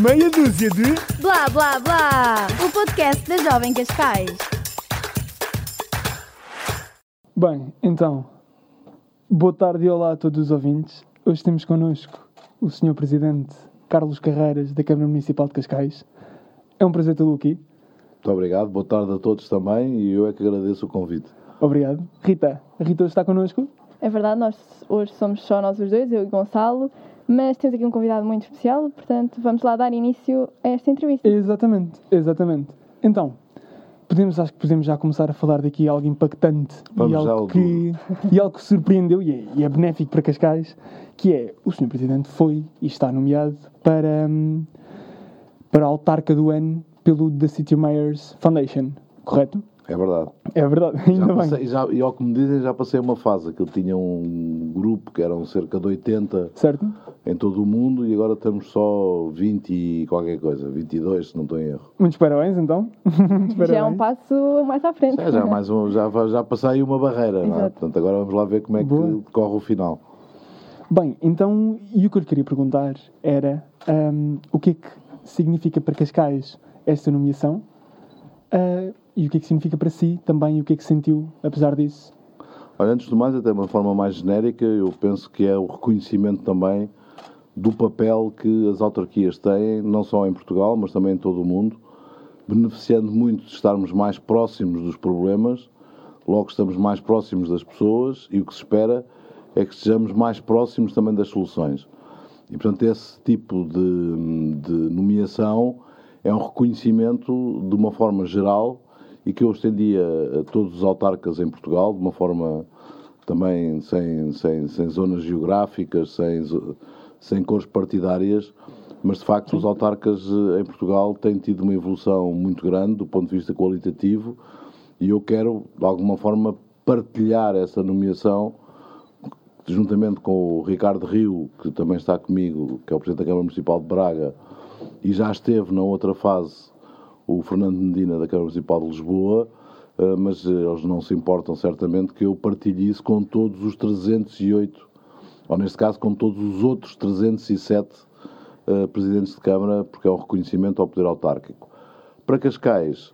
Meia dúzia de. Blá blá blá! O podcast da Jovem Cascais. Bem, então, boa tarde e olá a todos os ouvintes. Hoje temos connosco o Sr. Presidente Carlos Carreiras, da Câmara Municipal de Cascais. É um prazer tê-lo aqui. Muito obrigado, boa tarde a todos também e eu é que agradeço o convite. Obrigado. Rita, a Rita hoje está connosco? É verdade, nós hoje somos só nós os dois, eu e Gonçalo, mas temos aqui um convidado muito especial, portanto vamos lá dar início a esta entrevista. Exatamente, exatamente. Então, podemos, acho que podemos já começar a falar daqui algo impactante Vamos e algo, que, e algo que surpreendeu e é, e é benéfico para Cascais, que é o Sr. Presidente foi e está nomeado para, hum, para a autarca do ano pelo The City Mayors Foundation, correto? É verdade. É verdade, Já ainda bem. passei, já, e ao que me dizem, já passei uma fase que eu tinha um grupo que eram cerca de 80 Certo? em todo o mundo e agora temos só 20 e qualquer coisa, 22 se não estou em erro. Muitos parabéns, então. Muitos Já é um parabéns. passo mais à frente. É, já, mais um, já, já passei uma barreira, não é? Portanto, agora vamos lá ver como é que Boa. corre o final. Bem, então, e o que eu lhe queria perguntar era hum, o que é que significa para Cascais esta nomeação ah, e o que é que significa para si também e o que é que sentiu apesar disso. Olha, antes de mais, até uma forma mais genérica, eu penso que é o reconhecimento também do papel que as autarquias têm, não só em Portugal, mas também em todo o mundo, beneficiando muito de estarmos mais próximos dos problemas, logo estamos mais próximos das pessoas e o que se espera é que estejamos mais próximos também das soluções. E, portanto, esse tipo de, de nomeação é um reconhecimento de uma forma geral e que eu estendia a todos os autarcas em Portugal, de uma forma também sem, sem, sem zonas geográficas, sem, sem cores partidárias, mas de facto os autarcas eh, em Portugal têm tido uma evolução muito grande do ponto de vista qualitativo e eu quero, de alguma forma, partilhar essa nomeação juntamente com o Ricardo Rio, que também está comigo, que é o Presidente da Câmara Municipal de Braga, e já esteve na outra fase o Fernando Medina da Câmara Municipal de Lisboa, eh, mas eh, eles não se importam certamente que eu partilhe isso com todos os 308, ou neste caso com todos os outros 307 eh, Presidentes de Câmara, porque é um reconhecimento ao poder autárquico. Para Cascais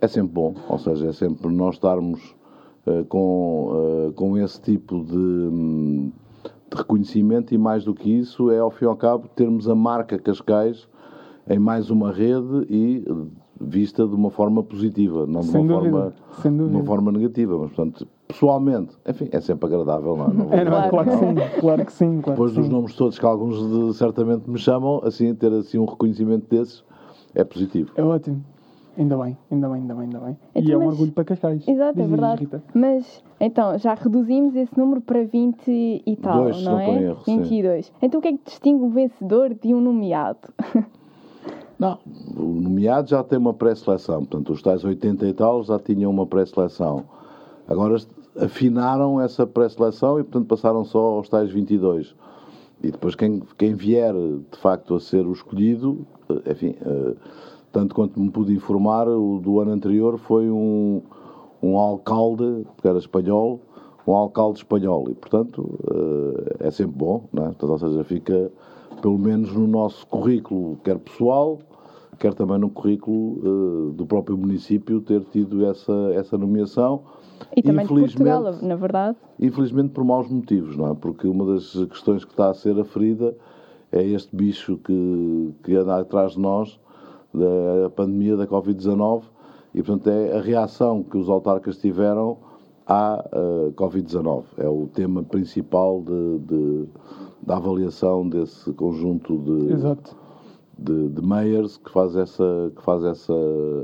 é sempre bom, ou seja, é sempre nós estarmos com, com esse tipo de, hum, de reconhecimento e mais do que isso é ao fim e ao cabo termos a marca Cascais em mais uma rede e vista de uma forma positiva, não de Sem uma, dúvida, forma, de uma forma negativa, mas portanto, pessoalmente, enfim, é sempre agradável, não é? Não vou É, não, dizer claro, que não. sim, claro que sim, claro Depois que dos sim. nomes todos que alguns de- certamente me chamam, assim, ter assim um reconhecimento desses é positivo. É ótimo. Ainda bem, ainda bem, ainda bem, ainda bem. Então, e é um mas- orgulho para Cascais. Exato, é verdade. Rita. Mas, então, já reduzimos esse número para 20 e tal, Dois, não não é? erro, sim. 22. Então o que é que distingue um vencedor de um nomeado? Não, o nomeado já tem uma pré-seleção, portanto, os tais 80 e tal já tinham uma pré-seleção. Agora afinaram essa pré-seleção e, portanto, passaram só aos tais 22. E depois, quem, quem vier de facto a ser o escolhido, eh, enfim, eh, tanto quanto me pude informar, o do ano anterior foi um, um alcalde, que era espanhol, um alcalde espanhol. E, portanto, eh, é sempre bom, não é? Portanto, ou seja, fica pelo menos no nosso currículo, quer pessoal, quer também no currículo eh, do próprio município, ter tido essa, essa nomeação. E também de Infelizmente- Portugal, na verdade. Infelizmente por maus motivos, não é? Porque uma das questões que está a ser aferida é este bicho que, que anda atrás de nós, da pandemia da Covid-19, e portanto é a reação que os autarcas tiveram à eh, Covid-19. É o tema principal de, de- da avaliação desse conjunto de, Exato. De, de mayors que faz essa, que faz essa,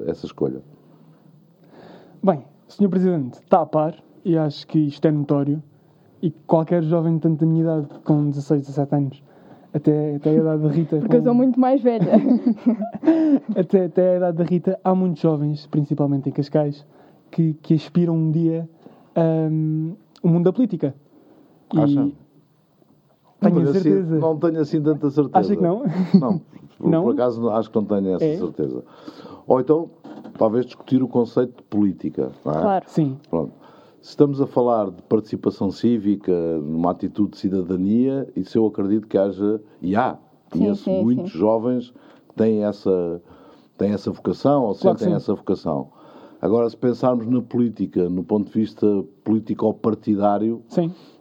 essa escolha. Bem, Sr. Presidente, está a par e acho que isto é notório e qualquer jovem tanto da minha idade, com 16, 17 anos, até, até a idade da Rita, Porque eu com- sou muito mais velha. até, até a idade da Rita, há muitos jovens, principalmente em Cascais, que, que aspiram um dia hum, o mundo da política. E Tenho Mas a assim, certeza. não tenho assim tanta certeza. Acha que não? Não, por, Não? por acaso acho que não tenho essa É? certeza. Ou então, talvez discutir o conceito de política. Não é? claro. Sim, Pronto. Se estamos a falar de participação cívica, numa atitude de cidadania, isso eu acredito que haja, e há, conheço muitos sim. jovens têm essa, têm essa vocação ou Claro que sentem sim. essa vocação. Agora, se pensarmos na política, no ponto de vista político-partidário.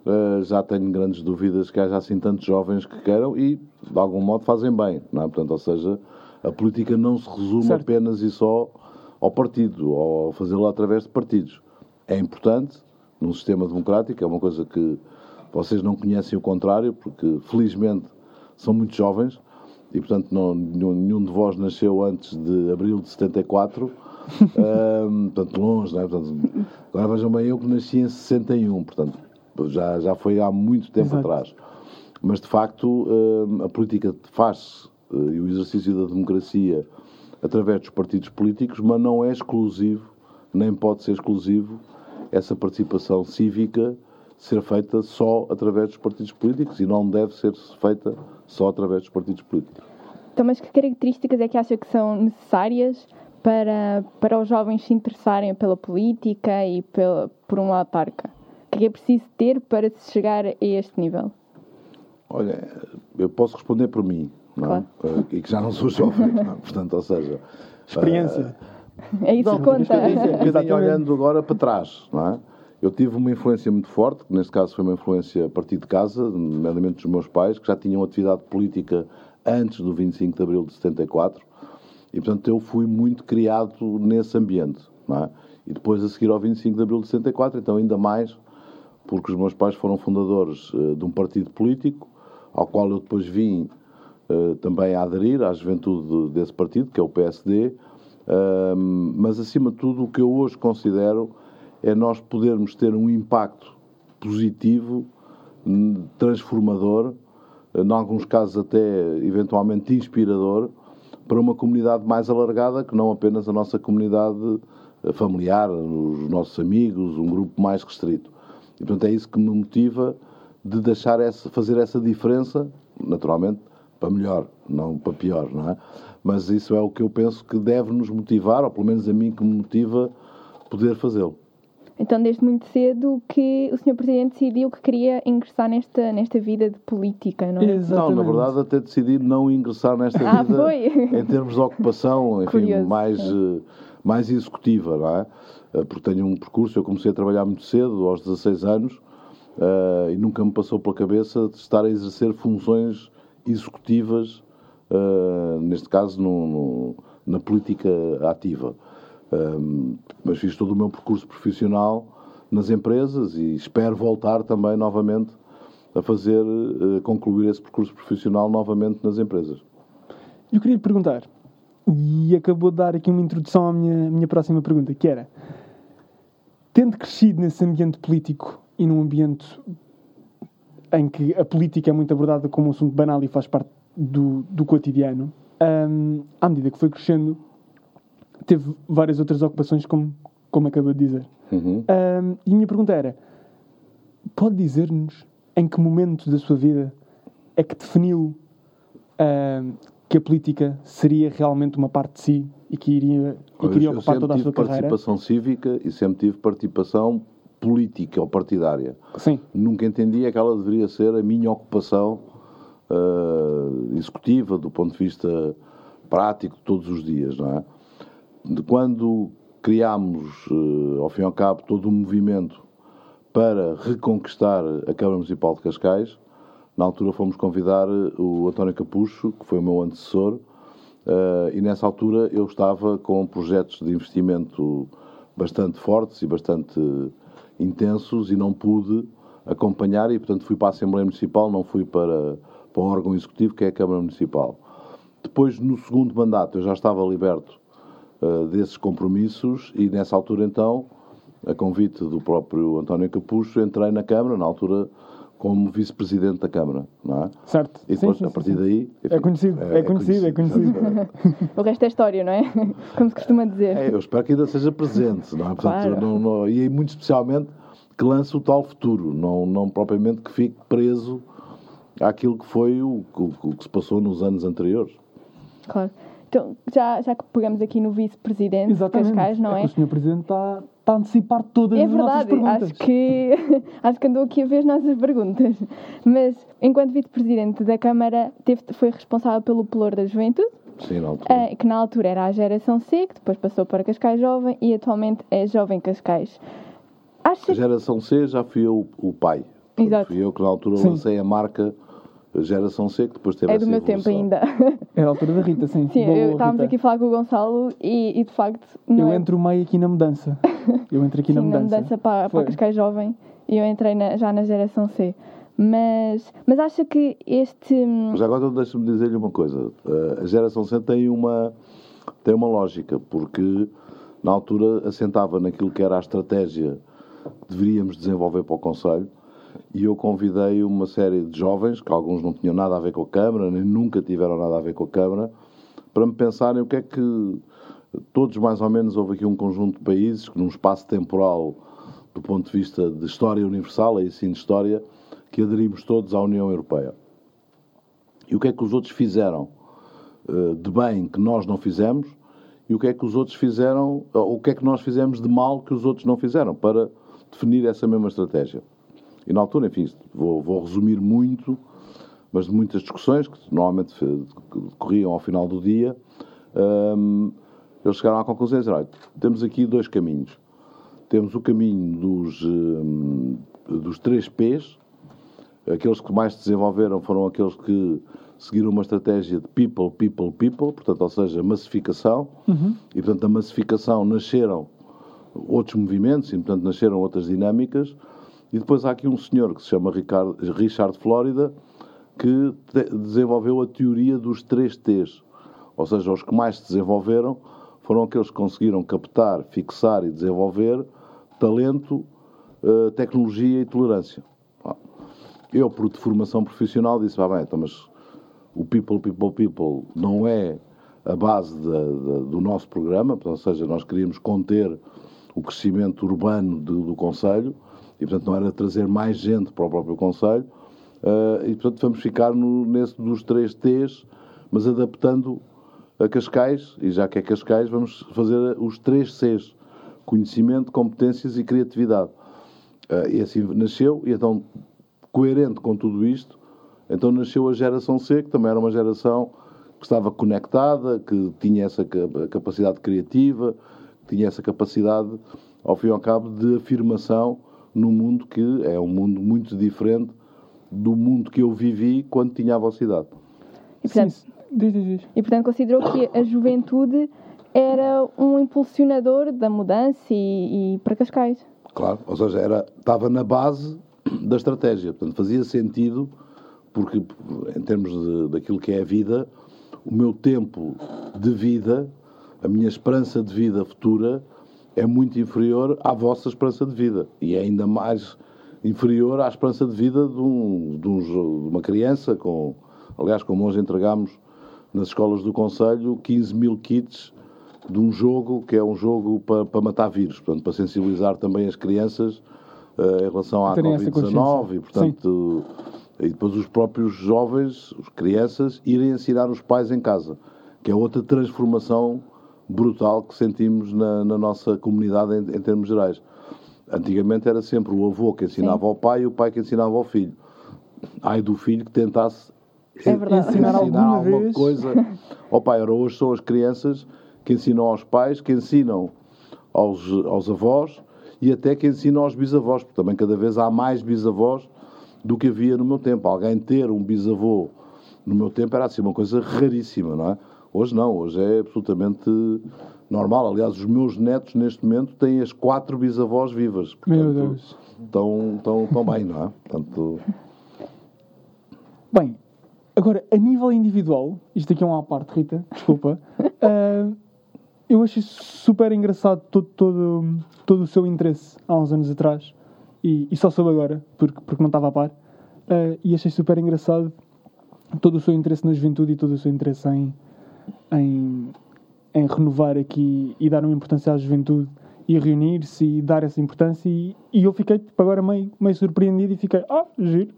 Uh, já tenho grandes dúvidas que haja assim tantos jovens que queiram e, de algum modo, fazem bem. Não é? Portanto, ou seja, a política não se resume Certo. apenas e só ao partido, ou fazê-la através de partidos. É importante, num sistema democrático, é uma coisa que vocês não conhecem o contrário, porque, felizmente, são muito jovens e, portanto, não, nenhum, nenhum de vós nasceu antes de abril de 74. Ahm, portanto, longe, não é? Portanto, agora vejam bem, eu que nasci em 61, portanto, já, já foi há muito tempo Exato. atrás. Mas, de facto, a política faz-se eh, e o exercício da democracia através dos partidos políticos, mas não é exclusivo, nem pode ser exclusivo, essa participação cívica ser feita só através dos partidos políticos e não deve ser feita só através dos partidos políticos. Então, mas que características é que acha que são necessárias para, para os jovens se interessarem pela política e pela, por uma autarca? O que é preciso ter para se chegar a este nível? Olha, eu posso responder por mim, não é? Claro. Eh, E que já não sou jovem, não é? portanto, ou seja... Experiência. É isso Não, que conta. experiência, um Exatamente. olhando agora para trás, não é? Eu tive uma influência muito forte, que neste caso foi uma influência a partir de casa, nomeadamente dos meus pais, que já tinham atividade política antes do 25 de abril de 74, e portanto eu fui muito criado nesse ambiente, é? E depois a seguir ao 25 de abril de 74, então ainda mais, porque os meus pais foram fundadores eh, de um partido político, ao qual eu depois vim eh, também a aderir à juventude desse partido, que é o PSD, Ahm, mas acima de tudo o que eu hoje considero é nós podermos ter um impacto positivo, transformador, em alguns casos até eventualmente inspirador, para uma comunidade mais alargada que não apenas a nossa comunidade eh, familiar, os nossos amigos, um grupo mais restrito. E portanto é isso que me motiva de deixar essa, fazer essa diferença, naturalmente, para melhor, não para pior, não é? Mas isso é o que eu penso que deve nos motivar, ou pelo menos a mim que me motiva poder fazê-lo. Então, desde muito cedo que o Sr. Presidente decidiu que queria ingressar nesta, nesta vida de política, não é? Exatamente. Não, na verdade até decidi não ingressar nesta Ah, vida foi? em termos de ocupação, enfim, Curioso. mais, eh, mais executiva, não é? Eh, Porque tenho um percurso, eu comecei a trabalhar muito cedo, aos 16 anos, eh, e nunca me passou pela cabeça de estar a exercer funções executivas, neste caso no- no- na política ativa. Um, mas fiz todo o meu percurso profissional nas empresas e espero voltar também novamente a fazer, eh, concluir esse percurso profissional novamente nas empresas. Eu queria lhe perguntar, e acabou de dar aqui uma introdução à minha, minha próxima pergunta, que era, tendo crescido nesse ambiente político e num ambiente em que a política é muito abordada como um assunto banal e faz parte do, do cotidiano, hum, à medida que foi crescendo, teve várias outras ocupações, como, como acabou de dizer. Uhum. Hum, e a minha pergunta era: pode dizer-nos em que momento da sua vida é que definiu hum, que a política seria realmente uma parte de si e que iria e queria eu ocupar sempre toda a tive sua carreira? participação cívica e sempre tive participação política ou partidária. Sim, Nunca entendi que ela deveria ser a minha ocupação eh, executiva, do ponto de vista prático, de todos os dias, não é? De quando criámos, eh, ao fim e ao cabo, todo o movimento para reconquistar a Câmara Municipal de Cascais, na altura fomos convidar eh, o António Capucho, que foi o meu antecessor, eh, e nessa altura eu estava com projetos de investimento bastante fortes e bastante intensos e não pude acompanhar e, portanto, fui para a Assembleia Municipal, não fui para, para o órgão executivo, que é a Câmara Municipal. Depois, no segundo mandato, eu já estava liberto eh, desses compromissos e, nessa altura, então, a convite do próprio António Capucho, entrei na Câmara, na altura, como vice-presidente da Câmara, não é? certo. E depois, sim, a sim, partir sim. daí... É conhecido, é conhecido, é conhecido. O resto é história, não é? Como se costuma dizer. É, eu espero que ainda seja presente, não é? Portanto, Claro. não- não- e muito especialmente que lance o tal futuro, não, não propriamente que fique preso àquilo que foi o, o- o que se passou nos anos anteriores. Claro. Então, já, já que pegamos aqui no vice-presidente. Cascais, não é é? o Sr. Presidente está, está a antecipar todas É as nossas verdade, perguntas. acho que, acho que andou aqui a ver as nossas perguntas. Mas, enquanto vice-presidente da Câmara, teve, foi responsável pelo Pelour da Juventude, Sim, na altura. ah, que na altura era a geração C, que depois passou para Cascais Jovem e atualmente é Jovem Cascais. Acha A geração C já fui eu o pai. Exato. Fui eu que na altura Sim. lancei a marca Geração C, que depois teve é do meu tempo ainda. Era a altura da Rita, sim. Sim, Boa, eu- estávamos Rita. aqui a falar com o Gonçalo e, e, de facto não Eu é entro meio aqui na mudança. Eu entro aqui sim, na na mudança. mudança para, Foi. para Cascais Jovem e eu entrei na- já na geração C. Mas, mas acha que este. hum, Mas agora deixa-me dizer-lhe uma coisa. Eh, A geração C tem uma, tem uma lógica, porque na altura assentava naquilo que era a estratégia que deveríamos desenvolver para o Conselho e eu convidei uma série de jovens, que alguns não tinham nada a ver com a Câmara, nem nunca tiveram nada a ver com a Câmara, para me pensarem o que é que todos mais ou menos houve aqui um conjunto de países que num espaço temporal do ponto de vista de história universal, aí sim de história, que aderimos todos à União Europeia. E o que é que os outros fizeram eh, de bem que nós não fizemos e o que é que os outros fizeram, ou o que é que nós fizemos de mal que os outros não fizeram, para definir essa mesma estratégia. E na altura, enfim, vou, vou resumir muito, mas de muitas discussões que normalmente decorriam ao final do dia, hum, eles chegaram à conclusão de dizer, temos aqui dois caminhos. Temos o caminho dos, hum, dos três P's, aqueles que mais se desenvolveram foram aqueles que seguiram uma estratégia de people, people, people, portanto, ou seja, massificação, e portanto, da massificação nasceram outros movimentos e, portanto, nasceram outras dinâmicas, e depois há aqui um senhor que se chama Ricardo, Richard Flórida, que desenvolveu a teoria dos três T's, ou seja, os que mais se desenvolveram foram aqueles que conseguiram captar, fixar e desenvolver talento, eh, tecnologia e tolerância. Eu, por de formação profissional, disse, "Vá bem, então, mas o People, People, People não é a base do nosso programa, ou seja, nós queríamos conter o crescimento urbano do Conselho e, portanto, não era trazer mais gente para o próprio Conselho eh, e, portanto, vamos ficar no, nesse dos três T's, mas adaptando a Cascais, e já que é Cascais, vamos fazer os três Cs, conhecimento, competências e criatividade. Eh, e assim nasceu, e então, coerente com tudo isto, então nasceu a geração C, que também era uma geração que estava conectada, que tinha essa ca- capacidade criativa, que tinha essa capacidade, ao fim e ao cabo, de afirmação num mundo que é um mundo muito diferente do mundo que eu vivi quando tinha a vossa idade. E, portanto, Sim, diz, diz, diz. e portanto considerou que a juventude era um impulsionador da mudança e, e para Cascais. Claro, ou seja, era, estava na base da estratégia. Portanto, fazia sentido, porque em termos de, daquilo que é a vida, o meu tempo de vida, a minha esperança de vida futura, é muito inferior à vossa esperança de vida. E é ainda mais inferior à esperança de vida de, um, de, um de uma criança, com, aliás, como hoje entregámos nas escolas do Conselho, 15 mil kits de um jogo que é um jogo para, para matar vírus, portanto, para sensibilizar também as crianças eh, em relação à Terem essa Covid-19 consciência. e, portanto, e depois os próprios jovens, as crianças, irem ensinar os pais em casa, que é outra transformação brutal que sentimos na, na nossa comunidade em, em termos gerais. Antigamente era sempre o avô que ensinava ao pai e o pai que ensinava ao filho. Ai do filho que tentasse É verdade. Ensinar alguma alguma vez. coisa ao pai. Ora, hoje são as crianças que ensinam aos pais, que ensinam aos, aos avós e até que ensinam aos bisavós, porque também cada vez há mais bisavós do que havia no meu tempo. Alguém ter um bisavô no meu tempo era assim uma coisa raríssima, não é? Hoje não, hoje é absolutamente normal. Aliás, os meus netos neste momento têm as quatro bisavós vivas. Meu Portanto, Deus. Estão, estão, estão bem, não é? Portanto, Bem, agora, a nível individual, isto aqui é uma à parte, Rita, desculpa. ah, eu achei super engraçado todo, todo, todo o seu interesse há uns anos atrás e, e só soube agora, porque, porque não estava a par. Ah, e achei super engraçado todo o seu interesse na juventude e todo o seu interesse em, em, em renovar aqui e dar uma importância à juventude e reunir-se e dar essa importância. E, e eu fiquei tipo, agora meio, meio surpreendido e fiquei, ah, giro.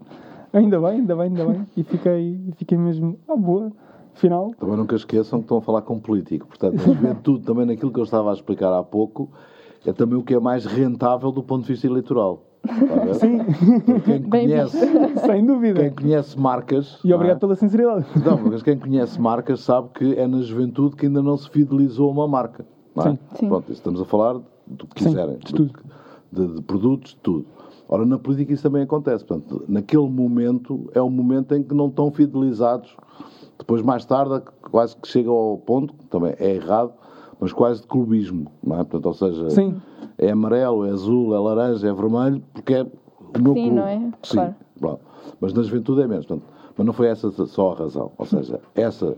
Ainda bem, ainda bem, ainda bem. E fiquei, fiquei mesmo, ah, boa, afinal. Também nunca esqueçam que estão a falar com um político. Portanto, a juventude, também naquilo que eu estava a explicar há pouco, é também o que é mais rentável do ponto de vista eleitoral. Sim, Quem conhece, sem dúvida. quem conhece marcas. E obrigado não é? pela sinceridade. Não, mas quem conhece marcas sabe que é na juventude que ainda não se fidelizou a uma marca. É? Sim. Sim. Pronto, estamos a falar do que Sim, quiserem. de do tudo. De, de produtos, de tudo. Ora, na política isso também acontece. Portanto, naquele momento é um momento em que não estão fidelizados. Depois, mais tarde, quase que chega ao ponto, que também é errado, mas quase de clubismo. Não é? Portanto, ou seja, Sim. é amarelo, é azul, é laranja, é vermelho, porque é o meu Sim, clube. não é? Sim, Claro. pronto. Mas na juventude é menos. Portanto, mas não foi essa só a razão. Ou seja, essa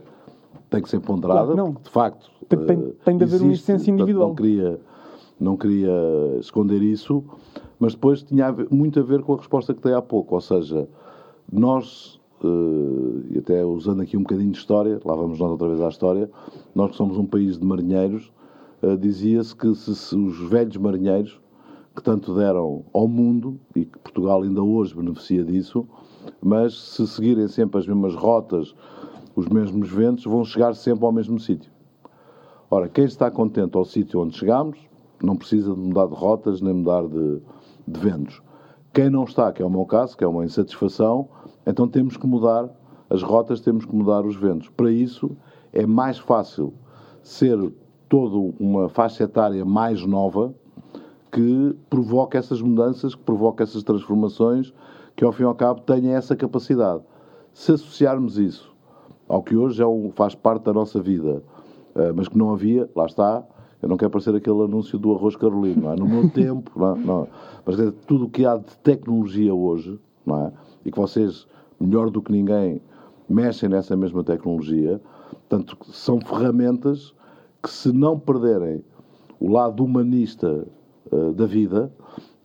tem que ser ponderada, Claro não. de facto. Tem- tem- eh, tem de haver uma existe, essência portanto, individual. Não queria, não queria esconder isso, mas depois tinha a ver- muito a ver com a resposta que dei há pouco. Ou seja, nós, e até usando aqui um bocadinho de história, lá vamos nós outra vez à história, nós que somos um país de marinheiros, eh, dizia-se que se, se os velhos marinheiros que tanto deram ao mundo, e que Portugal ainda hoje beneficia disso, mas se seguirem sempre as mesmas rotas, os mesmos ventos, vão chegar sempre ao mesmo sítio. Ora, quem está contente ao sítio onde chegamos, não precisa de mudar de rotas nem mudar de, de ventos. Quem não está, que é o meu caso, que é uma insatisfação, então temos que mudar as rotas, temos que mudar os ventos. Para isso, é mais fácil ser toda uma faixa etária mais nova que provoca essas mudanças, que provoca essas transformações, que ao fim e ao cabo tenha essa capacidade. Se associarmos isso ao que hoje é um, faz parte da nossa vida, eh, mas que não havia, lá está, eu não quero parecer aquele anúncio do arroz carolino, não é? No meu tempo, não, não. mas dizer, tudo o que há de tecnologia hoje, não é? E que vocês, melhor do que ninguém, mexem nessa mesma tecnologia, portanto, são ferramentas que se não perderem o lado humanista eh, da vida,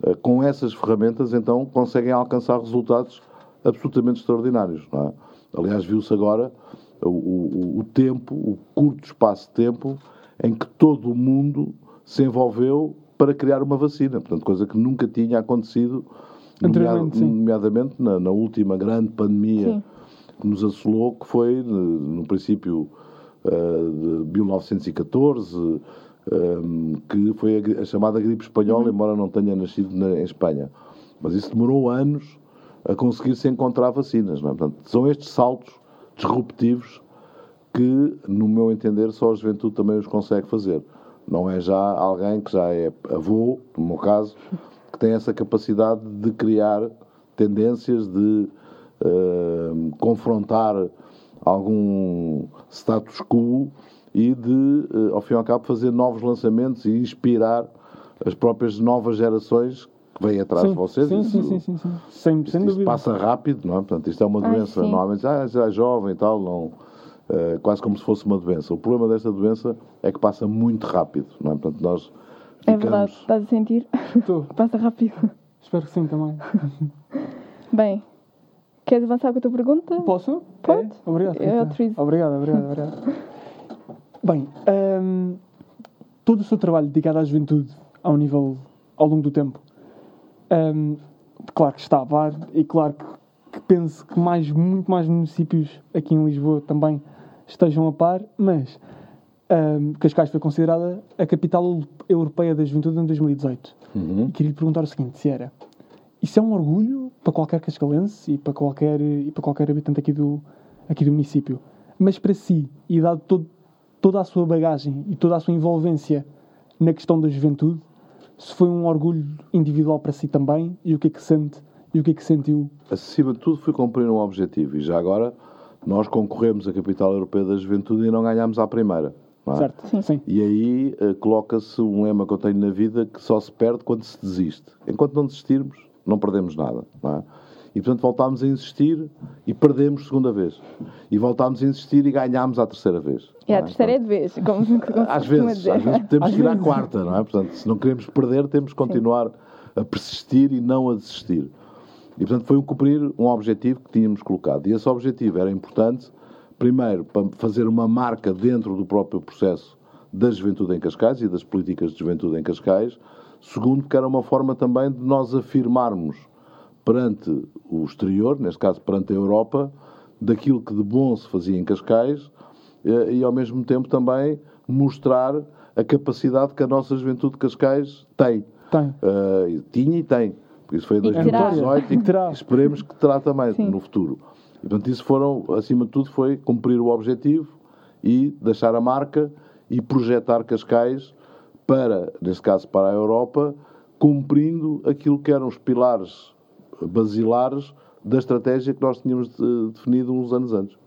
eh, com essas ferramentas, então, conseguem alcançar resultados absolutamente extraordinários. é? Aliás, viu-se agora o, o- o tempo, o curto espaço de tempo em que todo o mundo se envolveu para criar uma vacina. Portanto, coisa que nunca tinha acontecido, Sim. nomeadamente na, na última grande pandemia Sim. que nos assolou, que foi, eh, no princípio eh, de 1914, eh, que foi a, a chamada gripe espanhola, embora não tenha nascido na- em Espanha. Mas isso demorou anos a conseguir-se encontrar vacinas. É? Portanto, são estes saltos disruptivos que, no meu entender, só a juventude também os consegue fazer. Não é já alguém que já é avô, no meu caso, tem essa capacidade de criar tendências, de eh, confrontar algum status quo e de, eh, ao fim e ao cabo, fazer novos lançamentos e inspirar as próprias novas gerações que vêm atrás de vocês. sim, sim, Isso- sim, sim, sim. Sem, isto, sem isto passa rápido, não é? Portanto, isto é uma Ai, doença, sim. normalmente, ah, já é jovem e tal, não, eh, quase como se fosse uma doença. O problema desta doença é que passa muito rápido, não é? Portanto, nós É verdade, estás a sentir? Estou. Passa rápido. Espero que sim também. Bem, queres avançar com a tua pergunta? Posso? Pode. É? Obrigado. Eu autorizo. Obrigado, obrigado, obrigado. Bem, hum, todo o seu trabalho dedicado à juventude ao nível, ao longo do tempo, hum, claro que está a par e claro que, que penso que mais, muito mais municípios aqui em Lisboa também estejam a par, mas hum, Cascais foi considerada a capital europeia da juventude em 2018. Uhum. E queria lhe perguntar o seguinte, se era isso é um orgulho para qualquer cascalense e para qualquer, e para qualquer habitante aqui do, aqui do município. Mas para si, e dado todo, toda a sua bagagem e toda a sua envolvência na questão da juventude, se foi um orgulho individual para si também e o que é que sente e o que é que sentiu. Acima de tudo, fui cumprir um objetivo e já agora nós concorremos à Capital Europeia da Juventude e não ganhámos à primeira. Não é? Certo? Sim. Sim. E aí eh, coloca-se um lema que eu tenho na vida que só se perde quando se desiste. Enquanto não desistirmos, não perdemos nada. Não é? E portanto voltámos a insistir e perdemos segunda vez. E voltámos a insistir e ganhámos à terceira vez. E não a terceira é de vez, como, como às vezes, dizer. às vezes temos Às que ir à quarta, não é? Portanto, se não queremos perder, temos que continuar a persistir e não a desistir. E, portanto, foi um cumprir um objetivo que tínhamos colocado. E esse objetivo era importante, primeiro, para fazer uma marca dentro do próprio processo da juventude em Cascais e das políticas de juventude em Cascais. Segundo, porque era uma forma também de nós afirmarmos perante o exterior, neste caso perante a Europa, daquilo que de bom se fazia em Cascais eh, e, ao mesmo tempo, também mostrar a capacidade que a nossa juventude de Cascais tem. Tem. Eh, tinha e tem. Isso foi em E que terá. 2018 e que Terá. esperemos que terá também Sim. no futuro. E, portanto, isso foram, acima de tudo, foi cumprir o objetivo e deixar a marca e projetar Cascais para, neste caso, para a Europa, cumprindo aquilo que eram os pilares basilares da estratégia que nós tínhamos definido uns anos antes.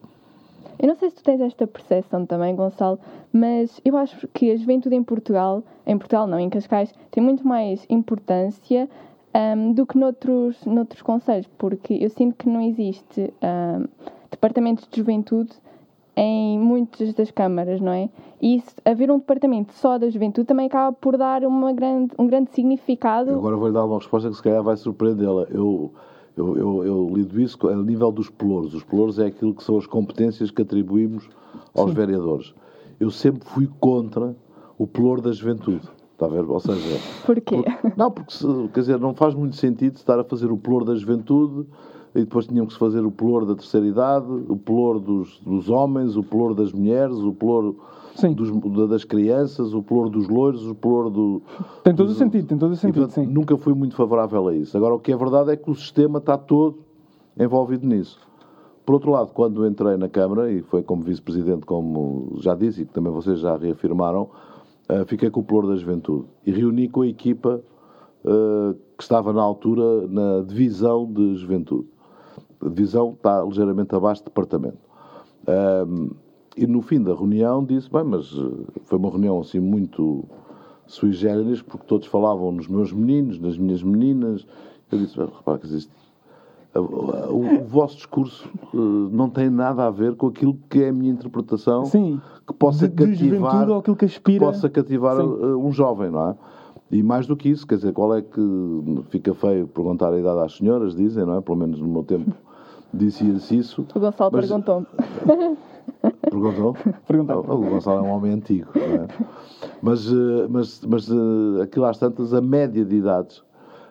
Eu não sei se tu tens esta percepção também, Gonçalo, mas eu acho que a juventude em Portugal, em Portugal não, em Cascais, tem muito mais importância ahm, do que noutros, noutros conselhos, porque eu sinto que não existe ahm, departamentos de juventude em muitas das câmaras, não é? E se haver um departamento só da juventude também acaba por dar uma grande, um grande significado. Eu agora vou-lhe dar uma resposta que se calhar vai surpreendê-la. Eu, eu, eu, eu lido isso a nível dos pelouros. Os pelouros é aquilo que são as competências que atribuímos aos vereadores. Eu sempre fui contra o pelouro da juventude. Está a ver? Ou seja, Porquê? por- não, porque se- quer dizer, não faz muito sentido estar a fazer o pelouro da juventude e depois tinham que se fazer o pelouro da terceira idade, o pelouro dos, dos homens, o pelouro das mulheres, o Sim. dos- da- das crianças, o pelouro dos loiros, o pelouro do, Tem todo o sentido, tem todo o e, sentido, portanto, sim. nunca fui muito favorável a isso. Agora, o que é verdade é que o sistema está todo envolvido nisso. Por outro lado, quando entrei na Câmara, e foi como vice-presidente, como já disse, e que também vocês já reafirmaram, eh, fiquei com o Pelouro da Juventude e reuni com a equipa eh, que estava na altura na divisão de Juventude. A divisão está ligeiramente abaixo do departamento. Ahm, e no fim da reunião disse, bem, mas eh, foi uma reunião assim muito sui generis, porque todos falavam nos meus meninos, nas minhas meninas. Eu disse, repara que existe. O, o- vosso discurso eh, não tem nada a ver com aquilo que é a minha interpretação Sim. que possa De- de cativar, aquilo que aspira. possa cativar eh, um jovem, não é? E mais do que isso, quer dizer, qual é que fica feio perguntar a idade às senhoras, dizem, não é? Pelo menos no meu tempo dizia-se isso. O Gonçalo Mas- perguntou-me. Perguntou? Perguntar. O o Gonçalo é um homem antigo, não é? Mas, eh, mas, mas eh, aquilo às tantas, a média de idades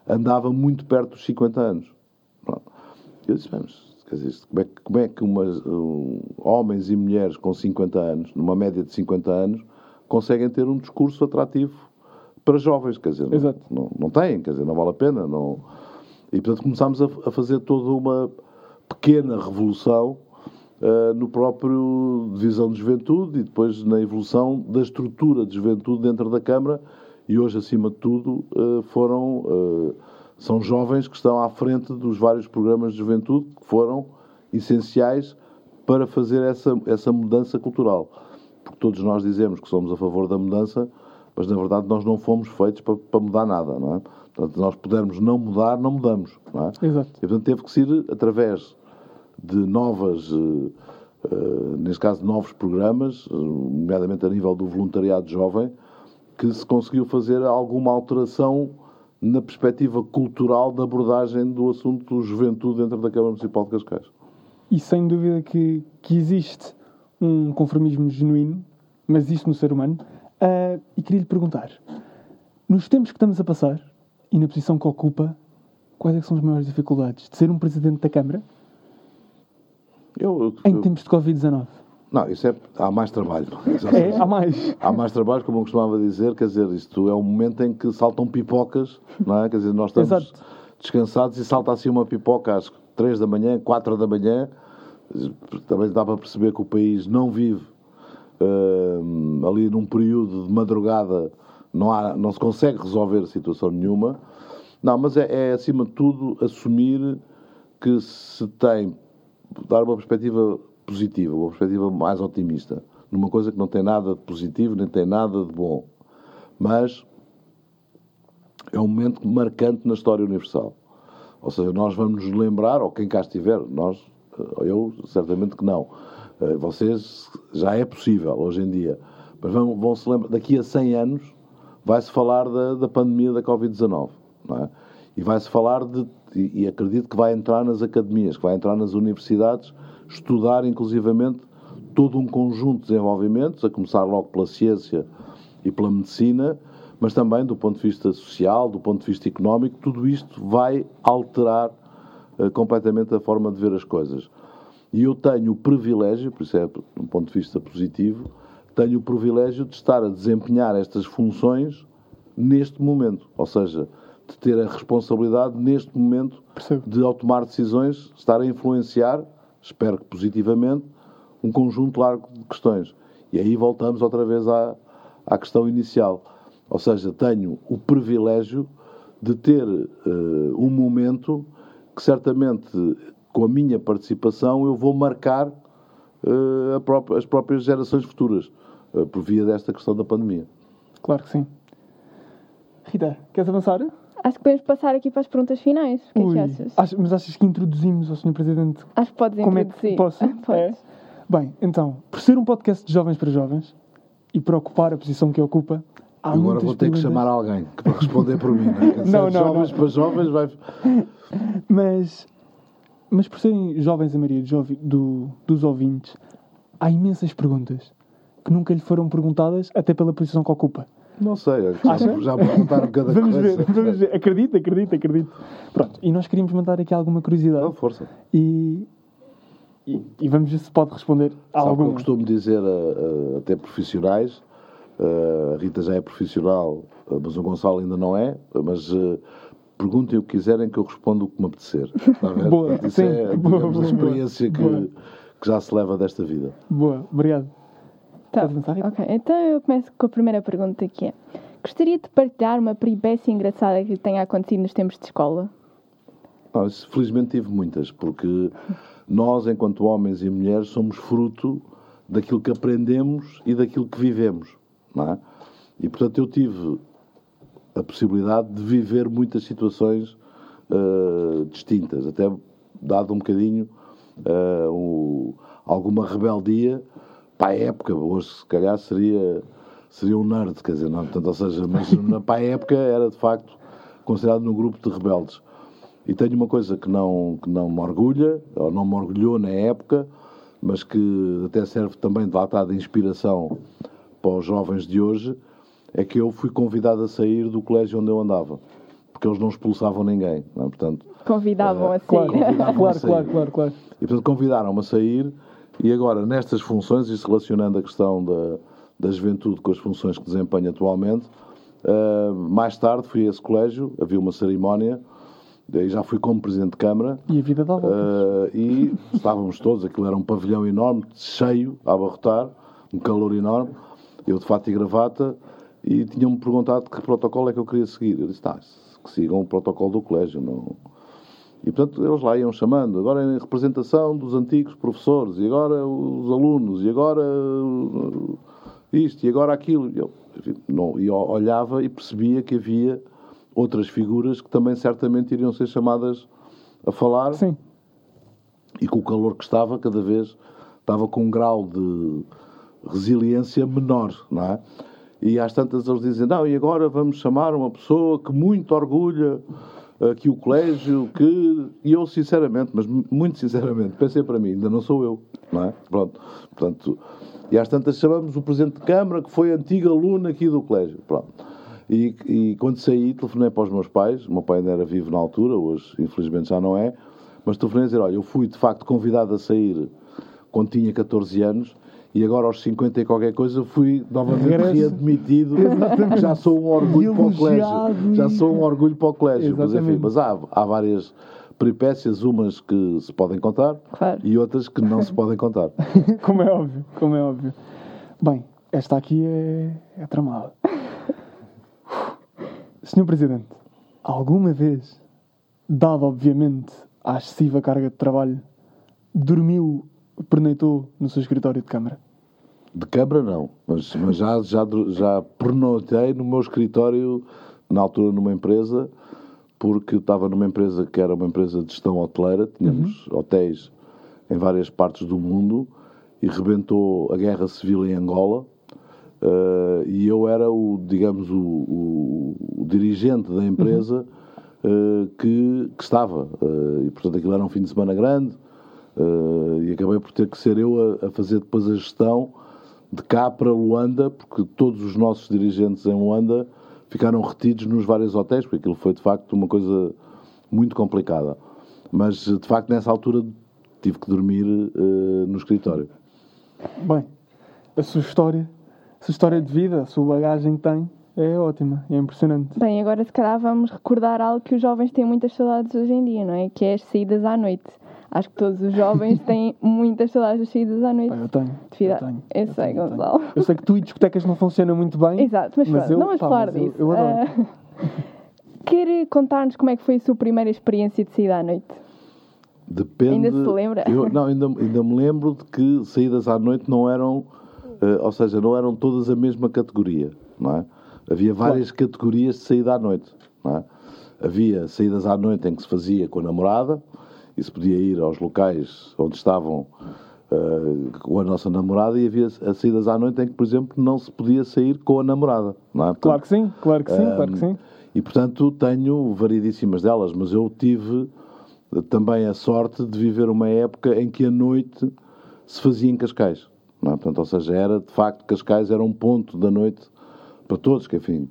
andava muito perto dos 50 anos. Eu disse, vamos, quer dizer, como é, que- como é que umas, um, homens e mulheres com 50 anos, numa média de 50 anos, conseguem ter um discurso atrativo para jovens, quer dizer, não- não, não têm, quer dizer, não vale a pena. Não... E portanto começámos a, a fazer toda uma pequena revolução eh, no próprio Divisão de Juventude e depois na evolução da estrutura de juventude dentro da Câmara e hoje, acima de tudo, eh, foram, eh, são jovens que estão à frente dos vários programas de juventude que foram essenciais para fazer essa, essa mudança cultural. Porque todos nós dizemos que somos a favor da mudança, mas na verdade nós não fomos feitos para, para mudar nada, não é? Portanto, nós pudermos não mudar, não mudamos, não é? Exato. E portanto teve que ser através de novas, eh, eh, neste caso, novos programas, eh, nomeadamente a nível do voluntariado jovem, que se conseguiu fazer alguma alteração na perspectiva cultural da abordagem do assunto juventude dentro da Câmara Municipal de Cascais. E sem dúvida que, que existe um conformismo genuíno, mas isto no ser humano. Ah, e queria lhe perguntar: nos tempos que estamos a passar e na posição que ocupa, quais é que são as maiores dificuldades de ser um presidente da Câmara Eu, em eu- tempos de Covid-19? Não, isso é. Há mais trabalho. É, há mais. Há mais trabalho, como eu costumava dizer, quer dizer, isto é um momento em que saltam pipocas, não é? Quer dizer, nós estamos Exato. descansados e salta assim uma pipoca às 3 da manhã, 4 da manhã. Também dá para perceber que o país não vive hum, ali num período de madrugada, não, há, não se consegue resolver situação nenhuma. Não, mas é, é acima de tudo assumir que se tem, dar uma perspectiva positiva, uma perspectiva mais otimista, numa coisa que não tem nada de positivo, nem tem nada de bom. Mas é um momento marcante na história universal. Ou seja, nós vamos nos lembrar, ou quem cá estiver, nós, eh, eu certamente que não. Eh, Vocês, já é possível hoje em dia. Mas vão, vão se lembrar, daqui a 100 anos vai-se falar da, da pandemia da Covid-19. não é? E vai-se falar de, e acredito que vai entrar nas academias, que vai entrar nas universidades, estudar inclusivamente todo um conjunto de desenvolvimentos, a começar logo pela ciência e pela medicina, mas também do ponto de vista social, do ponto de vista económico, tudo isto vai alterar eh, completamente a forma de ver as coisas. E eu tenho o privilégio, por isso é um ponto de vista positivo, tenho o privilégio de estar a desempenhar estas funções neste momento. Ou seja, de ter a responsabilidade, neste momento, Percebo. de, ao tomar decisões, estar a influenciar, espero que positivamente, um conjunto largo de questões. E aí voltamos outra vez à, à questão inicial. Ou seja, tenho o privilégio de ter eh, um momento que certamente, com a minha participação, eu vou marcar eh, a própria- as próprias gerações futuras, eh, por via desta questão da pandemia. Claro que sim. Rita, queres avançar? Acho que podemos passar aqui para as perguntas finais. O que Ui, é que achas? ach- mas achas que introduzimos ao Sr. Presidente Acho que podes como é introduzir. que posso? Podes. É? Bem, então, por ser um podcast de jovens para jovens e para ocupar a posição que ocupa, há Agora muitas vou ter que perguntas- chamar alguém que para responder por mim. Não, é? Que se Não, é de não, jovens não. para jovens vai. Mas, mas por serem jovens a maioria ouvi- do- dos ouvintes, há imensas perguntas que nunca lhe foram perguntadas, até pela posição que ocupa. Não sei, olha, já, já perguntaram cada Vamos coisa. ver, vamos ver. Acredito, acredito, acredito. Pronto, e nós queríamos mandar aqui alguma curiosidade Não, força. e, e, e vamos ver se pode responder a Sabe que eu alguma. costumo dizer a, a- até profissionais, eh, a Rita já é profissional, eh, mas o Gonçalo ainda não é, mas eh, perguntem o que quiserem que eu respondo o que me apetecer. Está a ver? Boa, Isso sim, é, boa, digamos, boa, a experiência boa. que, que já se leva desta vida. Boa, obrigado. Tá. Ok, então eu começo com a primeira pergunta que é Gostaria de partilhar uma peripécia engraçada que tenha acontecido nos tempos de escola? Isso, felizmente tive muitas, porque nós, enquanto homens e mulheres, somos fruto daquilo que aprendemos e daquilo que vivemos, não é? E, portanto, eu tive a possibilidade de viver muitas situações eh, distintas, até dado um bocadinho eh, o- alguma rebeldia para a época, hoje se calhar seria, seria um nerd, quer dizer, não, portanto, ou seja, mas na, para a época era de facto considerado no grupo de rebeldes. E tenho uma coisa que não, que não me orgulha, ou não me orgulhou na época, mas que até serve também de lata de inspiração para os jovens de hoje, é que eu fui convidado a sair do colégio onde eu andava. Porque eles não expulsavam ninguém. Não é? Portanto, Convidavam a sair. Claro, Convidavam a sair. claro, claro, claro. e portanto convidaram-me a sair e agora nestas funções, e relacionando a questão da, da juventude com as funções que desempenho atualmente, ah, mais tarde fui a esse colégio, havia uma cerimónia, daí já fui como Presidente de Câmara, E a vida dá voltas. ah, e estávamos todos, aquilo era um pavilhão enorme, cheio, a abarrotar, um calor enorme, eu de fato e gravata, e tinham-me perguntado que protocolo é que eu queria seguir. Eu disse, tá, que sigam o protocolo do colégio, não... E, portanto, eles lá iam chamando, agora em representação dos antigos professores, e agora os alunos, e agora uh, isto, e agora aquilo. E Eu, enfim, não, e eu olhava e percebia que havia outras figuras que também certamente iriam ser chamadas a falar Sim, e com o calor que estava, cada vez estava com um grau de resiliência menor, não é? E às tantas eles dizem, não, e agora vamos chamar uma pessoa que muito orgulha aqui o colégio, que... E eu, sinceramente, mas muito sinceramente, pensei para mim, ainda não sou eu, não é? Pronto, portanto... E às tantas chamamos o Presidente de Câmara, que foi antigo aluno aqui do colégio, pronto. E, e quando saí, telefonei para os meus pais, o meu pai ainda era vivo na altura, hoje infelizmente já não é, mas telefonei a dizer, olha, eu fui de facto convidado a sair quando tinha 14 anos e agora aos 50 e qualquer coisa fui novamente Regresso. readmitido. Já sou um orgulho para o colégio. Já sou um orgulho para o colégio. Mas, enfim, Exatamente. mas há, há várias peripécias, umas que se podem contar Claro. e outras que não se podem contar. como é óbvio, como é óbvio. Bem, esta aqui é, é tramada. Senhor Presidente, alguma vez, dado obviamente a excessiva carga de trabalho, dormiu, perneitou no seu escritório de câmara? De câmara não, mas, mas já, já, já pernotei no meu escritório, na altura numa empresa, porque estava numa empresa que era uma empresa de gestão hoteleira, tínhamos hotéis em várias partes do mundo e rebentou a guerra civil em Angola. eh, e eu era o, digamos, o, o- o dirigente da empresa eh, que, que estava. eh, e portanto aquilo era um fim de semana grande eh, e acabei por ter que ser eu a, a fazer depois a gestão de cá para Luanda, porque todos os nossos dirigentes em Luanda ficaram retidos nos vários hotéis, porque aquilo foi de facto uma coisa muito complicada. Mas de facto nessa altura tive que dormir eh, no escritório. Bem, a sua história, a sua história de vida, a sua bagagem que tem, é ótima, é impressionante. Bem, agora se calhar vamos recordar algo que os jovens têm muitas saudades hoje em dia, não é? Que é as saídas à noite. Acho que todos os jovens têm muitas saudades das saídas à noite. Pá, eu tenho. Eu a- tenho. Eu sei, tenho, eu tenho. Eu sei que tu e discotecas não funcionam muito bem. Exato, mas, Mas eu- não vamos pá, falar mas eu- disso. eu adoro. Ah, quer contar-nos como é que foi a sua primeira experiência de saída à noite? Depende. Ainda se lembra? Eu, não, ainda, ainda me lembro de que saídas à noite não eram, eh, ou seja, não eram todas a mesma categoria, não é? Havia várias categorias de saída à noite, não é? Havia saídas à noite em que se fazia com a namorada e se podia ir aos locais onde estavam eh, com a nossa namorada e havia as saídas à noite em que, por exemplo, não se podia sair com a namorada, não é? Claro que sim, claro que sim, Ahm, claro que sim. E, portanto, tenho variedíssimas delas, mas eu tive eh, também a sorte de viver uma época em que a noite se fazia em Cascais. Não é? Portanto, ou seja, era, de facto, Cascais era um ponto da noite para todos, que, enfim,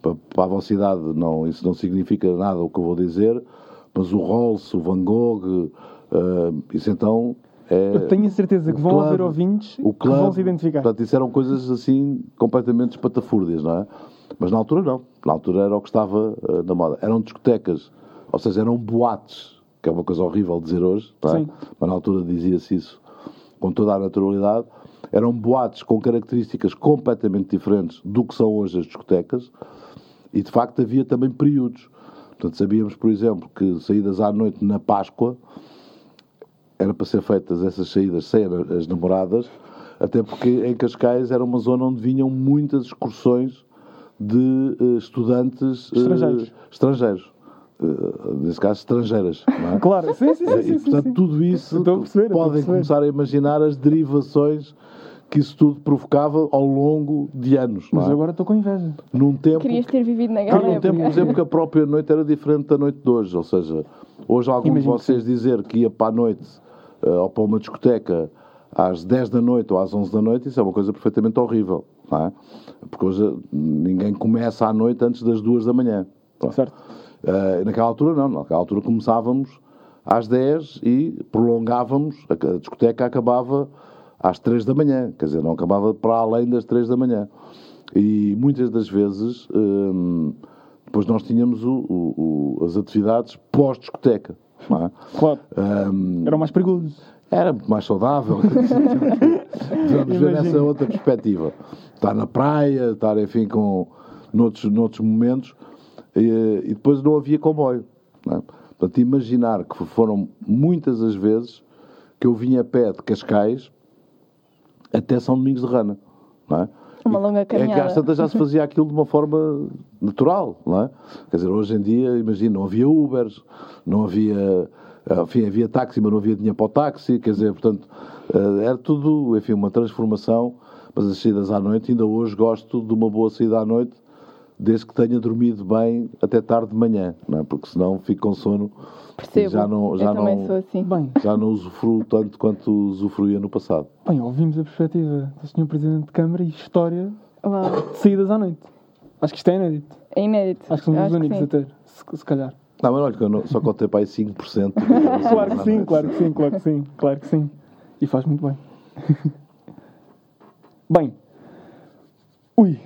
para, para a vossa idade não, isso não significa nada o que eu vou dizer, mas o Rolls, o Van Gogh, eh, isso então é... Eu tenho a certeza que vão haver ouvintes o que vão se identificar. Portanto, isso eram coisas assim completamente espatafúrdias, não é? Mas na altura não. Na altura era o que estava eh, na moda. Eram discotecas, ou seja, eram boates, que é uma coisa horrível dizer hoje, não é? Sim. mas na altura dizia-se isso com toda a naturalidade. Eram boates com características completamente diferentes do que são hoje as discotecas e de facto havia também períodos. Portanto, sabíamos, por exemplo, que saídas à noite na Páscoa era para ser feitas essas saídas sem as namoradas, até porque em Cascais era uma zona onde vinham muitas excursões de eh, estudantes eh, Estrangeiros. estrangeiros. Eh, nesse caso, estrangeiras. É? Claro, sim, sim, sim. E, sim, portanto, sim. tudo isso podem começar a imaginar as derivações que isso tudo provocava ao longo de anos. Não Mas é? agora estou com inveja. Num tempo Querias ter vivido naquela um tempo, por época. exemplo, que a própria noite era diferente da noite de hoje. Ou seja, hoje algum Imagino de que vocês dizer que ia para a noite eh, ou para uma discoteca às 10 da noite ou às 11 da noite, isso é uma coisa perfeitamente horrível. Não é? Porque hoje ninguém começa à noite antes das 2 da manhã. Certo. Eh, naquela altura não. Naquela altura começávamos às 10 e prolongávamos, a discoteca acabava às 3 da manhã, quer dizer, não acabava para além das 3 da manhã. E muitas das vezes hum, depois nós tínhamos o- o- o- as atividades pós-discoteca. é? Claro. Hum, Era mais perigoso. era muito mais saudável. Vamos ver Imagino. essa outra perspectiva. Estar na praia, estar, enfim, com, noutros, noutros momentos. E, e depois não havia comboio. Não é? Portanto, imaginar que foram muitas as vezes que eu vinha a pé de Cascais até São Domingos de Rana. Não é? Uma longa É que às caminhada. tantas já se fazia aquilo de uma forma natural, não é? Quer dizer, hoje em dia, imagina, não havia Ubers, não havia, eh, enfim, havia táxi, mas não havia dinheiro para o táxi, quer dizer, portanto, eh, era tudo, enfim, uma transformação, mas as saídas à noite, ainda hoje gosto de uma boa saída à noite, desde que tenha dormido bem até tarde de manhã, não é? Porque senão fico com sono Percebo. e já não, já eu não, sou assim. Bem, já não usufruo tanto quanto usufruía no passado. bem, ouvimos a perspectiva do Sr. Presidente de Câmara e história Uau, de saídas à noite. Acho que isto é inédito. é inédito. Acho que somos os únicos a ter, se, se calhar. Não, mas olha que eu não- só contei para aí 5%. Claro que sim, claro que sim, claro que sim, claro que sim. E faz muito bem. bem. Ui.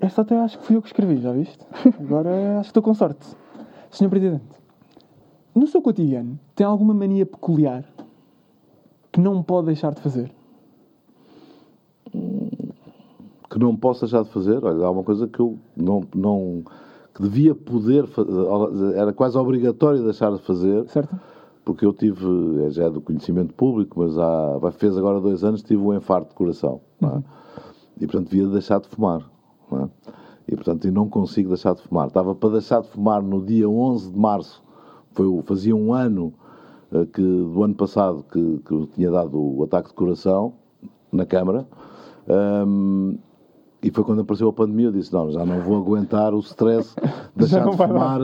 Esta até acho que fui eu que escrevi, já viste? Agora acho que estou com sorte. Senhor Presidente, no seu cotidiano tem alguma mania peculiar que não pode deixar de fazer? que não posso deixar de fazer. Olha, há uma coisa que eu não, não que devia poder fazer, era quase obrigatório deixar de fazer, Certo? porque eu tive, é, já é do conhecimento público, mas há, fez agora dois anos, tive um infarto de coração. não é? E portanto devia deixar de fumar. Não é? E portanto eu não consigo deixar de fumar. Estava para deixar de fumar no dia 11 de março, foi, fazia um ano eh, que, do ano passado que, que eu tinha dado o ataque de coração na Câmara. Ahm, e foi quando apareceu a pandemia, eu disse, não, já não vou aguentar o stress de deixar de fumar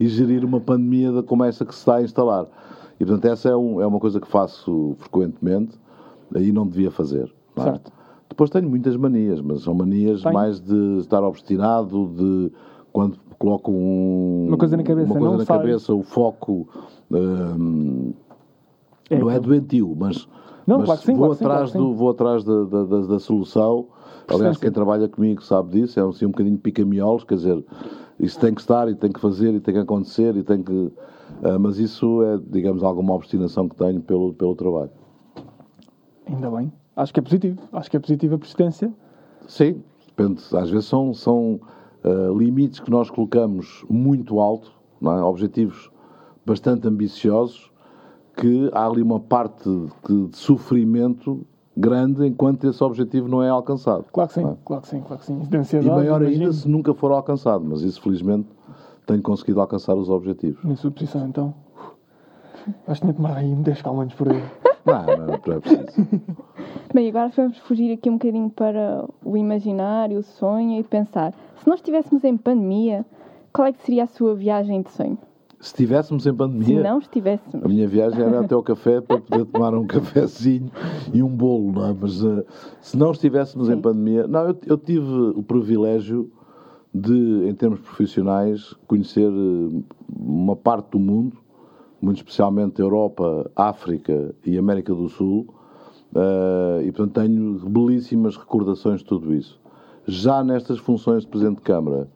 e gerir uma pandemia como essa que se está a instalar. E portanto essa é, um- é uma coisa que faço frequentemente e não devia fazer. não é? Certo. Depois tenho muitas manias, mas são manias mais de estar obstinado, de quando coloco um, Uma coisa na cabeça, uma coisa na cabeça, o foco hum, É não é doentio, mas, Não, Mas claro sim, vou, claro que sim, atrás claro do, vou atrás da, da, da- da solução. Aliás, quem trabalha comigo sabe disso, é assim, um bocadinho pica-miolos, quer dizer, isso tem que estar e tem que fazer e tem que acontecer e tem que. ah, mas isso é, digamos, alguma obstinação que tenho pelo, pelo trabalho. Ainda bem. Acho que é positivo. Acho que é positivo a persistência. Sim, depende. Às vezes são, são ah, limites que nós colocamos muito alto, não é? objetivos bastante ambiciosos, que há ali uma parte de, de sofrimento grande enquanto esse objetivo não é alcançado. Claro que sim, é? claro que sim, claro que sim. E maior imagino. ainda se nunca for alcançado, mas isso felizmente tenho conseguido alcançar os objetivos. Na sua posição, então. Acho que tinha tomado aí 10 calmantes por aí. Não, não, não é preciso. Bem, agora vamos fugir aqui um bocadinho para o imaginário, o sonho e pensar: se nós estivéssemos em pandemia, qual é que seria a sua viagem de sonho? Se estivéssemos em Se pandemia, não estivéssemos. a minha viagem era até ao café para poder tomar um cafezinho e um bolo, não é? Mas eh, se não estivéssemos em Sim. pandemia. Não, eu, eu tive o privilégio de, em termos profissionais, conhecer eh, uma parte do mundo, muito especialmente Europa, África e América do Sul, eh, e portanto tenho belíssimas recordações de tudo isso. Já nestas funções de Presidente de Câmara,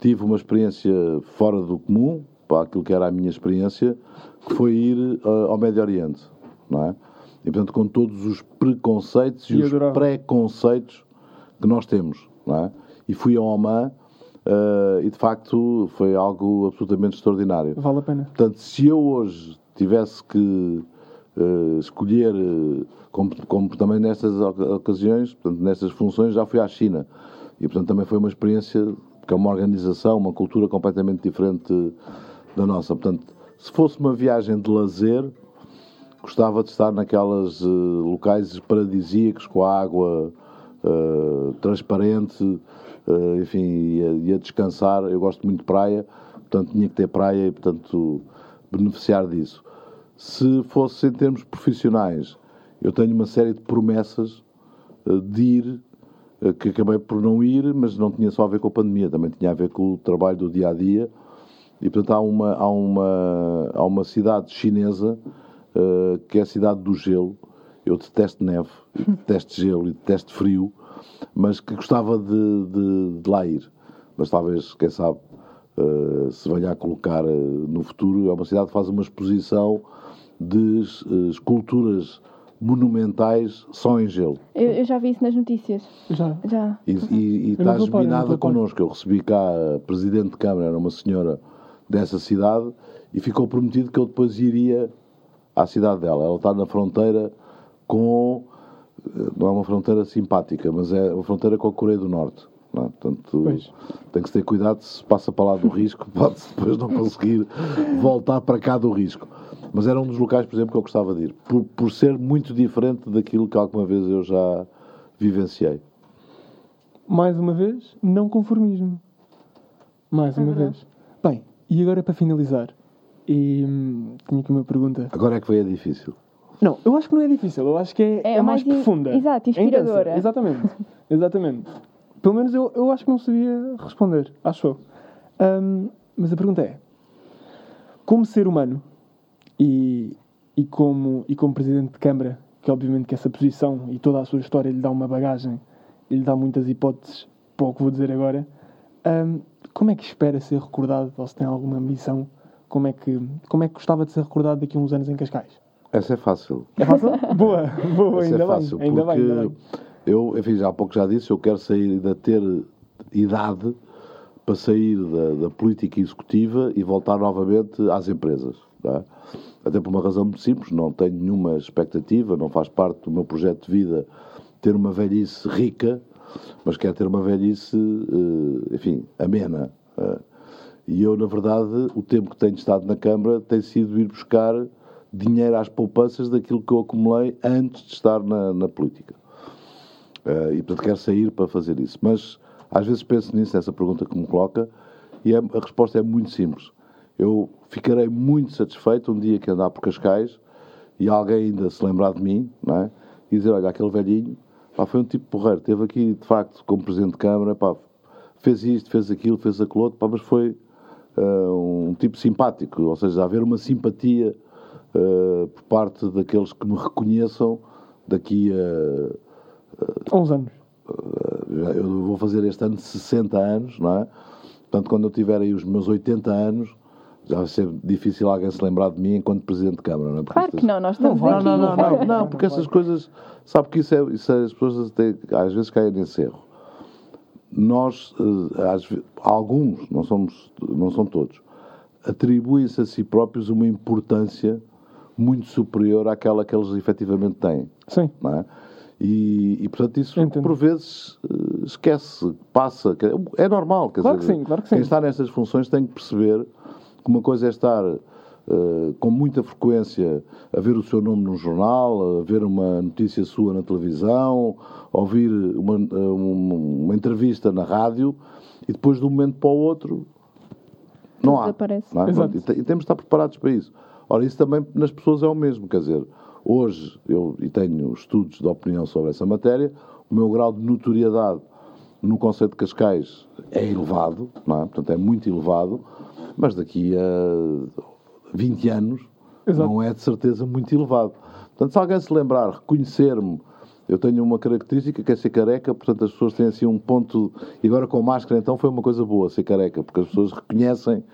tive uma experiência fora do comum, para aquilo que era a minha experiência, que foi ir eh, ao Médio Oriente, não é? E portanto com todos os preconceitos e, E os adorava. preconceitos que nós temos, não é? E fui a Oman eh, e de facto foi algo absolutamente extraordinário. Vale a pena. Portanto, se eu hoje tivesse que eh, escolher, eh, como, como também nestas oca- ocasiões, portanto, nestas funções, já fui à China. E, portanto, também foi uma experiência, que é uma organização, uma cultura completamente diferente da nossa. Portanto, se fosse uma viagem de lazer, gostava de estar naquelas locais paradisíacos, com a água transparente, enfim, e a, e a descansar. Eu gosto muito de praia, portanto, tinha que ter praia e, portanto, beneficiar disso. Se fosse em termos profissionais, eu tenho uma série de promessas eh, de ir, eh, que acabei por não ir, mas não tinha só a ver com a pandemia, também tinha a ver com o trabalho do dia a dia. E portanto há uma, há uma, há uma cidade chinesa eh, que é a cidade do gelo. Eu detesto neve, detesto gelo e detesto frio, mas que gostava de, de- de lá ir. Mas talvez, quem sabe, eh, se venha a colocar eh, no futuro. É uma cidade que faz uma exposição de eh, esculturas monumentais só em gelo. Eu, eu já vi isso nas notícias. Já. Já. E, e, e está não estou a par, eu não geminada estou a par. connosco. Eu recebi cá a Presidente de Câmara, era uma senhora dessa cidade, e ficou prometido que eu depois iria à cidade dela. Ela está na fronteira com. Não é uma fronteira simpática, mas é uma fronteira com a Coreia do Norte. não é? Portanto, Pois. tem que se ter cuidado se passa para lá do risco, pode-se depois não conseguir voltar para cá do risco. Mas era um dos locais, por exemplo, que eu gostava de ir, por, por ser muito diferente daquilo que alguma vez eu já vivenciei. Mais uma vez, não conformismo. Mais uma verdade. vez. Bem, e agora para finalizar, e hum, tinha aqui uma pergunta. Agora é que veio a difícil. Não, eu acho que não é difícil, eu acho que é, É é mais, mais in- profunda. exato, É inspiradora. Exatamente, exatamente. Pelo menos eu, eu acho que não sabia responder, acho eu. Hum, mas a pergunta é: como ser humano e, e, como, e como Presidente de Câmara, que obviamente que essa posição e toda a sua história lhe dá uma bagagem lhe dá muitas hipóteses para o que vou dizer agora, hum, como é que espera ser recordado, ou se tem alguma ambição, como é, que, como é que gostava de ser recordado daqui a uns anos em Cascais? Essa é fácil. É fácil? boa, boa, Essa ainda é fácil, bem. Ainda porque bem, ainda bem. eu, enfim, já há pouco já disse, eu quero sair de ter idade para sair da, da política executiva e voltar novamente às empresas. é? Até por uma razão muito simples, não tenho nenhuma expectativa, não faz parte do meu projeto de vida ter uma velhice rica, mas quero ter uma velhice, eh, enfim, amena. eh. E eu, na verdade, o tempo que tenho estado na Câmara tem sido ir buscar dinheiro às poupanças daquilo que eu acumulei antes de estar na, na política. Eh, e, portanto, quero sair para fazer isso. Mas, às vezes, penso nisso, nessa pergunta que me coloca, e é- a resposta é muito simples. Eu ficarei muito satisfeito um dia que andar por Cascais e alguém ainda se lembrar de mim, não é? E dizer, olha, aquele velhinho, pá, foi um tipo porreiro, esteve aqui, de facto, como Presidente de Câmara, pá, fez isto, fez aquilo, fez aquilo outro, pá, mas foi eh, um tipo simpático, ou seja, haver uma simpatia eh, por parte daqueles que me reconheçam daqui a. Há uns anos. já- Eu vou fazer este ano 60 anos, não é? Portanto, quando eu tiver aí os meus 80 anos, já vai ser difícil alguém se lembrar de mim enquanto Presidente de Câmara, não é? Porque Claro estas- que não, nós estamos vai, aqui. Não, não, não, não, Não, não, porque não essas coisas, sabe que isso é, isso é- as pessoas têm- às vezes caem nesse erro. Nós, eh, às alguns, não somos, não são todos, atribuem-se a si próprios uma importância muito superior àquela que eles efetivamente têm. Sim. não é? E, e, portanto isso Entendo. por vezes eh, esquece, passa, é normal. Quer Claro dizer, que sim, claro que Quem sim. está nestas funções tem que perceber que uma coisa é estar eh, com muita frequência a ver o seu nome num jornal, a ver uma notícia sua na televisão, ouvir uma, eh, uma, uma entrevista na rádio e depois de um momento para o outro não há. Desaparece. não é? E, e temos de estar preparados para isso. Ora, isso também nas pessoas é o mesmo, quer dizer, hoje eu e tenho estudos de opinião sobre essa matéria, o meu grau de notoriedade no Conceito de Cascais é elevado, é? portanto é muito elevado, mas daqui a 20 anos Exato. não é de certeza muito elevado. Portanto, se alguém se lembrar, reconhecer-me, eu tenho uma característica que é ser careca, portanto as pessoas têm assim um ponto. E agora com máscara, então foi uma coisa boa ser careca, porque as pessoas reconhecem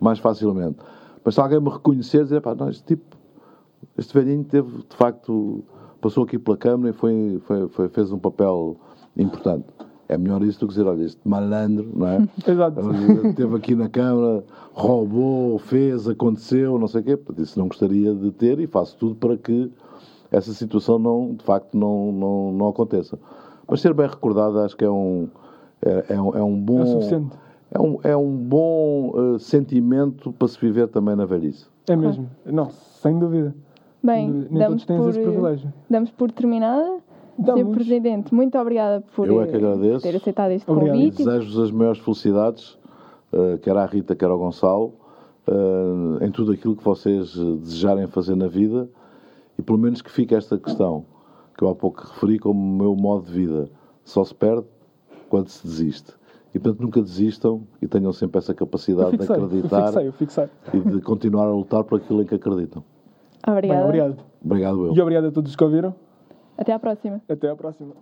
mais facilmente. Mas se alguém me reconhecer, dizer, pá, não, este tipo, este velhinho teve, de facto, passou aqui pela Câmara e foi, foi, foi- fez um papel importante. É melhor isso do que dizer, olha, este malandro, não é? Exato. Esteve aqui na Câmara, roubou, fez, aconteceu, não sei o quê. Isso não gostaria de ter e faço tudo para que essa situação, não, de facto, não, não, não aconteça. Mas ser bem recordado acho que é um, é, é um, é um bom... É o suficiente. É um, é um bom eh, sentimento para se viver também na velhice. É mesmo. Não, sem dúvida. Bem, Nem damos todos têm por, esse privilégio. damos por terminada. Sr. Presidente, muito obrigada por Eu é que eh, agradeço. ter aceitado este Obrigado. E convite. desejo-vos as maiores felicidades, eh, quer à Rita, quer ao Gonçalo, eh, em tudo aquilo que vocês eh, desejarem fazer na vida e pelo menos que fique esta questão que eu há pouco referi como o meu modo de vida. Só se perde quando se desiste. E portanto nunca desistam e tenham sempre essa Eu capacidade de fixei, eu acreditar fixei, eu fixei. e de continuar a lutar por aquilo em que acreditam. Bem, Obrigada. obrigado. Obrigado eu. E obrigado a todos que ouviram. Até à próxima. Até à próxima.